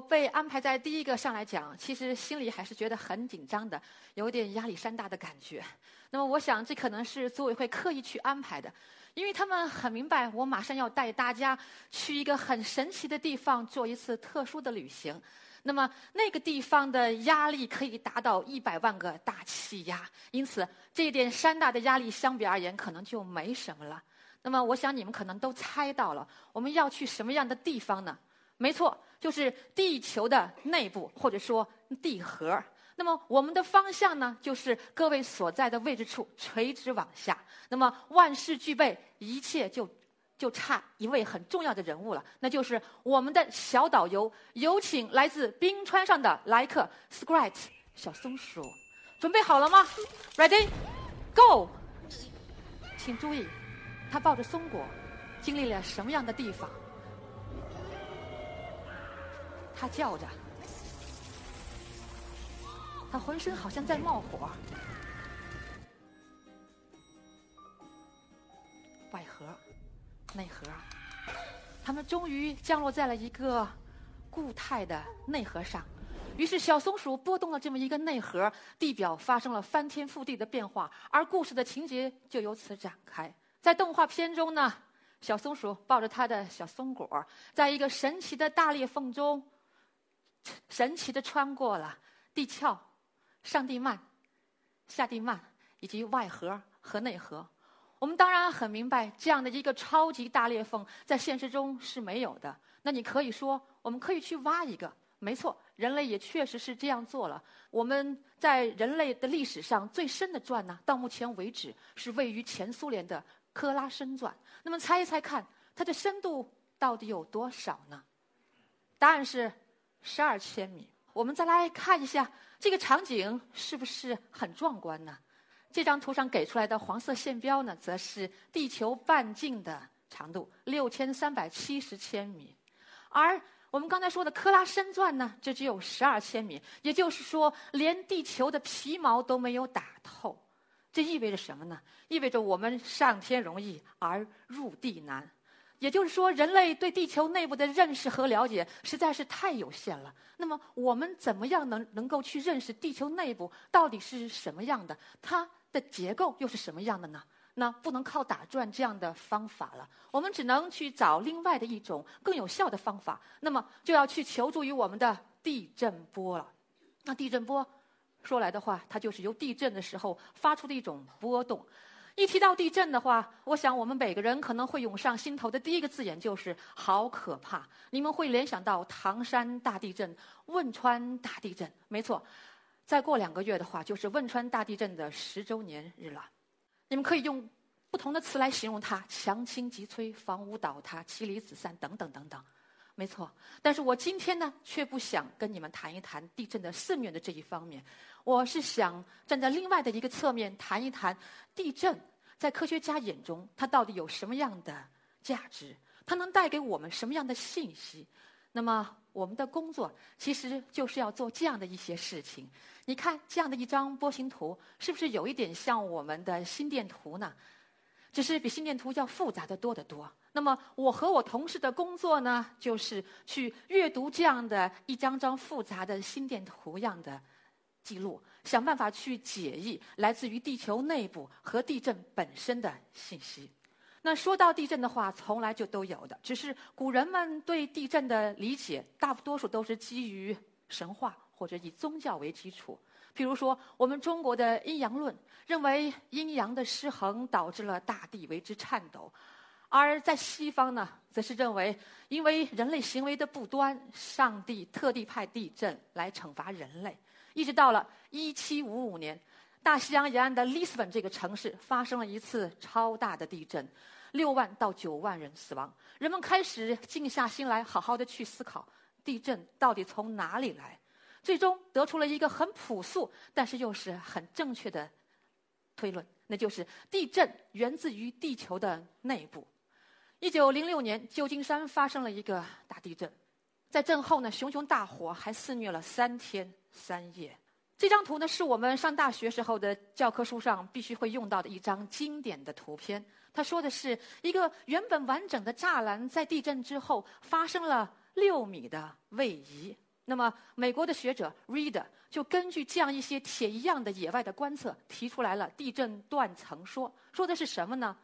被安排在第一个上来讲，其实心里还是觉得很紧张的，有点压力山大的感觉。那么，我想这可能是组委会刻意去安排的，因为他们很明白，我马上要带大家去一个很神奇的地方做一次特殊的旅行。那么，那个地方的压力可以达到一百万个大气压，因此这一点山大的压力相比而言可能就没什么了。那么，我想你们可能都猜到了，我们要去什么样的地方呢？没错。就是地球的内部，或者说地核。那么我们的方向呢，就是各位所在的位置处垂直往下。那么万事俱备，一切就就差一位很重要的人物了，那就是我们的小导游。有请来自冰川上的来客 s c r a t 小松鼠，准备好了吗？Ready，Go！请注意，他抱着松果，经历了什么样的地方？他叫着，他浑身好像在冒火。外核、内核，他们终于降落在了一个固态的内核上。于是，小松鼠拨动了这么一个内核，地表发生了翻天覆地的变化，而故事的情节就由此展开。在动画片中呢，小松鼠抱着它的小松果，在一个神奇的大裂缝中。神奇的穿过了地壳、上地幔、下地幔以及外核和内核。我们当然很明白，这样的一个超级大裂缝在现实中是没有的。那你可以说，我们可以去挖一个。没错，人类也确实是这样做了。我们在人类的历史上最深的钻呢，到目前为止是位于前苏联的科拉深钻。那么猜一猜看，它的深度到底有多少呢？答案是。十二千米，我们再来看一下这个场景是不是很壮观呢？这张图上给出来的黄色线标呢，则是地球半径的长度，六千三百七十千米。而我们刚才说的科拉深钻呢，这只有十二千米，也就是说，连地球的皮毛都没有打透。这意味着什么呢？意味着我们上天容易而入地难。也就是说，人类对地球内部的认识和了解实在是太有限了。那么，我们怎么样能能够去认识地球内部到底是什么样的？它的结构又是什么样的呢？那不能靠打转这样的方法了，我们只能去找另外的一种更有效的方法。那么，就要去求助于我们的地震波了。那地震波，说来的话，它就是由地震的时候发出的一种波动。一提到地震的话，我想我们每个人可能会涌上心头的第一个字眼就是“好可怕”。你们会联想到唐山大地震、汶川大地震。没错，再过两个月的话，就是汶川大地震的十周年日了。你们可以用不同的词来形容它：强倾急摧、房屋倒塌、妻离子散等等等等。没错，但是我今天呢，却不想跟你们谈一谈地震的肆虐的这一方面。我是想站在另外的一个侧面谈一谈地震。在科学家眼中，它到底有什么样的价值？它能带给我们什么样的信息？那么，我们的工作其实就是要做这样的一些事情。你看，这样的一张波形图，是不是有一点像我们的心电图呢？只是比心电图要复杂的多得多。那么，我和我同事的工作呢，就是去阅读这样的一张张复杂的心电图样的。记录，想办法去解译来自于地球内部和地震本身的信息。那说到地震的话，从来就都有的，只是古人们对地震的理解，大多数都是基于神话或者以宗教为基础。譬如说，我们中国的阴阳论认为阴阳的失衡导致了大地为之颤抖，而在西方呢，则是认为因为人类行为的不端，上帝特地派地震来惩罚人类。一直到了一七五五年，大西洋沿岸的里斯本这个城市发生了一次超大的地震，六万到九万人死亡。人们开始静下心来，好好的去思考地震到底从哪里来。最终得出了一个很朴素，但是又是很正确的推论，那就是地震源自于地球的内部。一九零六年，旧金山发生了一个大地震，在震后呢，熊熊大火还肆虐了三天三夜。这张图呢，是我们上大学时候的教科书上必须会用到的一张经典的图片。他说的是一个原本完整的栅栏在地震之后发生了六米的位移。那么，美国的学者 Ried 就根据这样一些铁一样的野外的观测，提出来了地震断层说。说的是什么呢？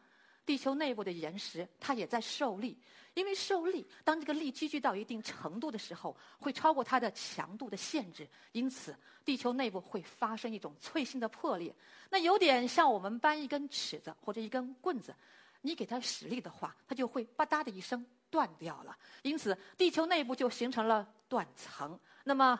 地球内部的岩石它也在受力。因为受力，当这个力积聚到一定程度的时候，会超过它的强度的限制，因此地球内部会发生一种脆性的破裂。那有点像我们搬一根尺子或者一根棍子，你给它使力的话，它就会吧嗒的一声断掉了。因此，地球内部就形成了断层。那么，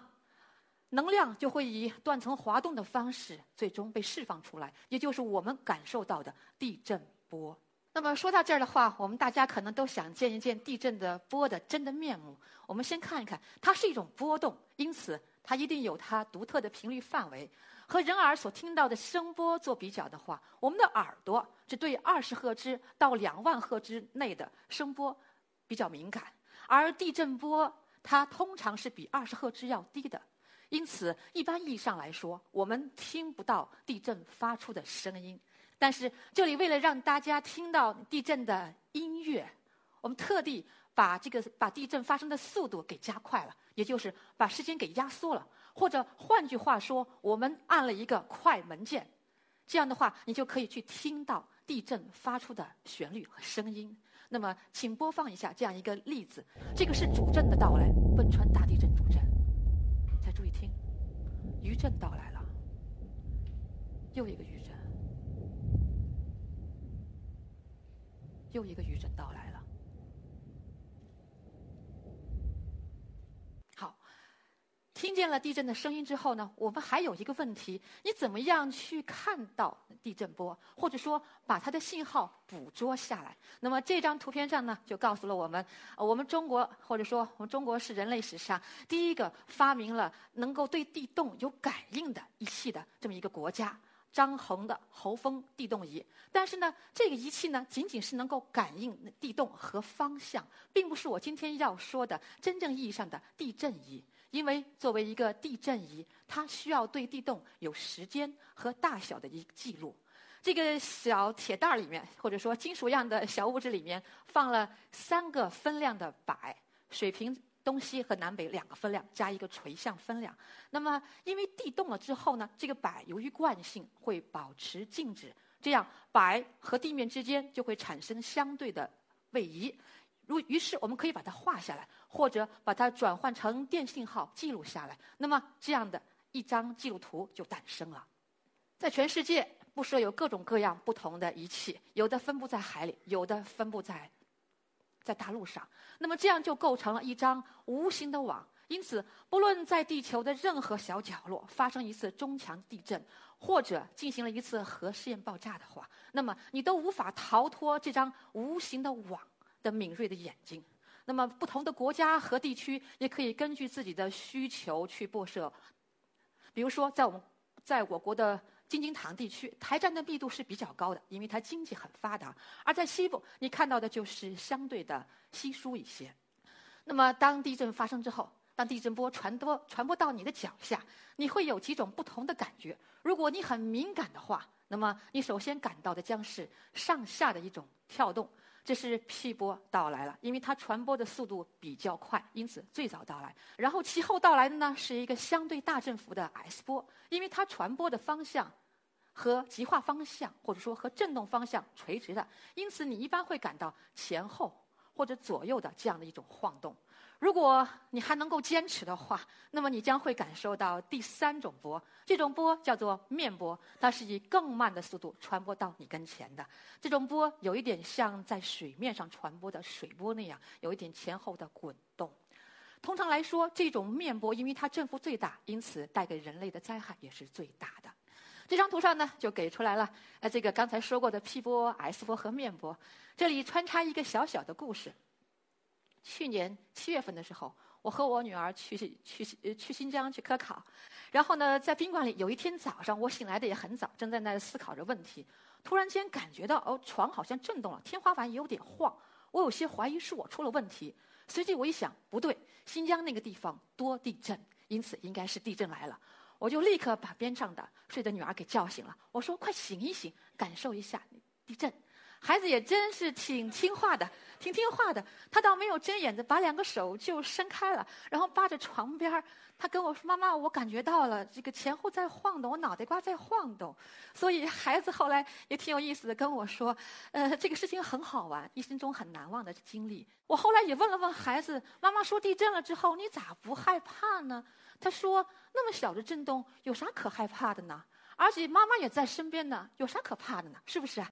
能量就会以断层滑动的方式最终被释放出来，也就是我们感受到的地震波。那么说到这儿的话，我们大家可能都想见一见地震的波的真的面目。我们先看一看，它是一种波动，因此它一定有它独特的频率范围。和人耳所听到的声波做比较的话，我们的耳朵只对二十赫兹到两万赫兹内的声波比较敏感，而地震波它通常是比二十赫兹要低的。因此，一般意义上来说，我们听不到地震发出的声音。但是这里为了让大家听到地震的音乐，我们特地把这个把地震发生的速度给加快了，也就是把时间给压缩了。或者换句话说，我们按了一个快门键，这样的话你就可以去听到地震发出的旋律和声音。那么，请播放一下这样一个例子，这个是主震的到来，汶川大地震主震。再注意听，余震到来了，又一个余震。又一个余震到来了。好，听见了地震的声音之后呢，我们还有一个问题：你怎么样去看到地震波，或者说把它的信号捕捉下来？那么这张图片上呢，就告诉了我们，我们中国或者说我们中国是人类史上第一个发明了能够对地动有感应的仪器的这么一个国家。张衡的侯风地动仪，但是呢，这个仪器呢，仅仅是能够感应地动和方向，并不是我今天要说的真正意义上的地震仪。因为作为一个地震仪，它需要对地动有时间和大小的一个记录。这个小铁袋里面，或者说金属样的小物质里面，放了三个分量的摆，水平。东西和南北两个分量加一个垂向分量，那么因为地动了之后呢，这个摆由于惯性会保持静止，这样摆和地面之间就会产生相对的位移。如于是我们可以把它画下来，或者把它转换成电信号记录下来。那么这样的一张记录图就诞生了。在全世界不设有各种各样不同的仪器，有的分布在海里，有的分布在。在大陆上，那么这样就构成了一张无形的网。因此，不论在地球的任何小角落发生一次中强地震，或者进行了一次核试验爆炸的话，那么你都无法逃脱这张无形的网的敏锐的眼睛。那么，不同的国家和地区也可以根据自己的需求去布设。比如说，在我们在我国的。京津唐地区台站的密度是比较高的，因为它经济很发达；而在西部，你看到的就是相对的稀疏一些。那么，当地震发生之后，当地震波传播传播到你的脚下，你会有几种不同的感觉。如果你很敏感的话，那么你首先感到的将是上下的一种跳动，这是 P 波到来了，因为它传播的速度比较快，因此最早到来。然后其后到来的呢，是一个相对大振幅的 S 波，因为它传播的方向。和极化方向，或者说和振动方向垂直的，因此你一般会感到前后或者左右的这样的一种晃动。如果你还能够坚持的话，那么你将会感受到第三种波，这种波叫做面波，它是以更慢的速度传播到你跟前的。这种波有一点像在水面上传播的水波那样，有一点前后的滚动。通常来说，这种面波因为它振幅最大，因此带给人类的灾害也是最大的。这张图上呢，就给出来了，呃，这个刚才说过的 P 波、S 波和面波。这里穿插一个小小的故事。去年七月份的时候，我和我女儿去去去新疆去科考，然后呢，在宾馆里，有一天早上我醒来的也很早，正在那思考着问题，突然间感觉到哦，床好像震动了，天花板也有点晃，我有些怀疑是我出了问题。随即我一想，不对，新疆那个地方多地震，因此应该是地震来了。我就立刻把边上的睡的女儿给叫醒了，我说：“快醒一醒，感受一下地震。”孩子也真是挺听话的，挺听话的。他倒没有睁眼的，把两个手就伸开了，然后扒着床边儿。他跟我说：“妈妈，我感觉到了这个前后在晃动，我脑袋瓜在晃动。”所以孩子后来也挺有意思的跟我说：“呃，这个事情很好玩，一生中很难忘的经历。”我后来也问了问孩子：“妈妈说地震了之后，你咋不害怕呢？”他说：“那么小的震动，有啥可害怕的呢？而且妈妈也在身边呢，有啥可怕的呢？是不是啊？”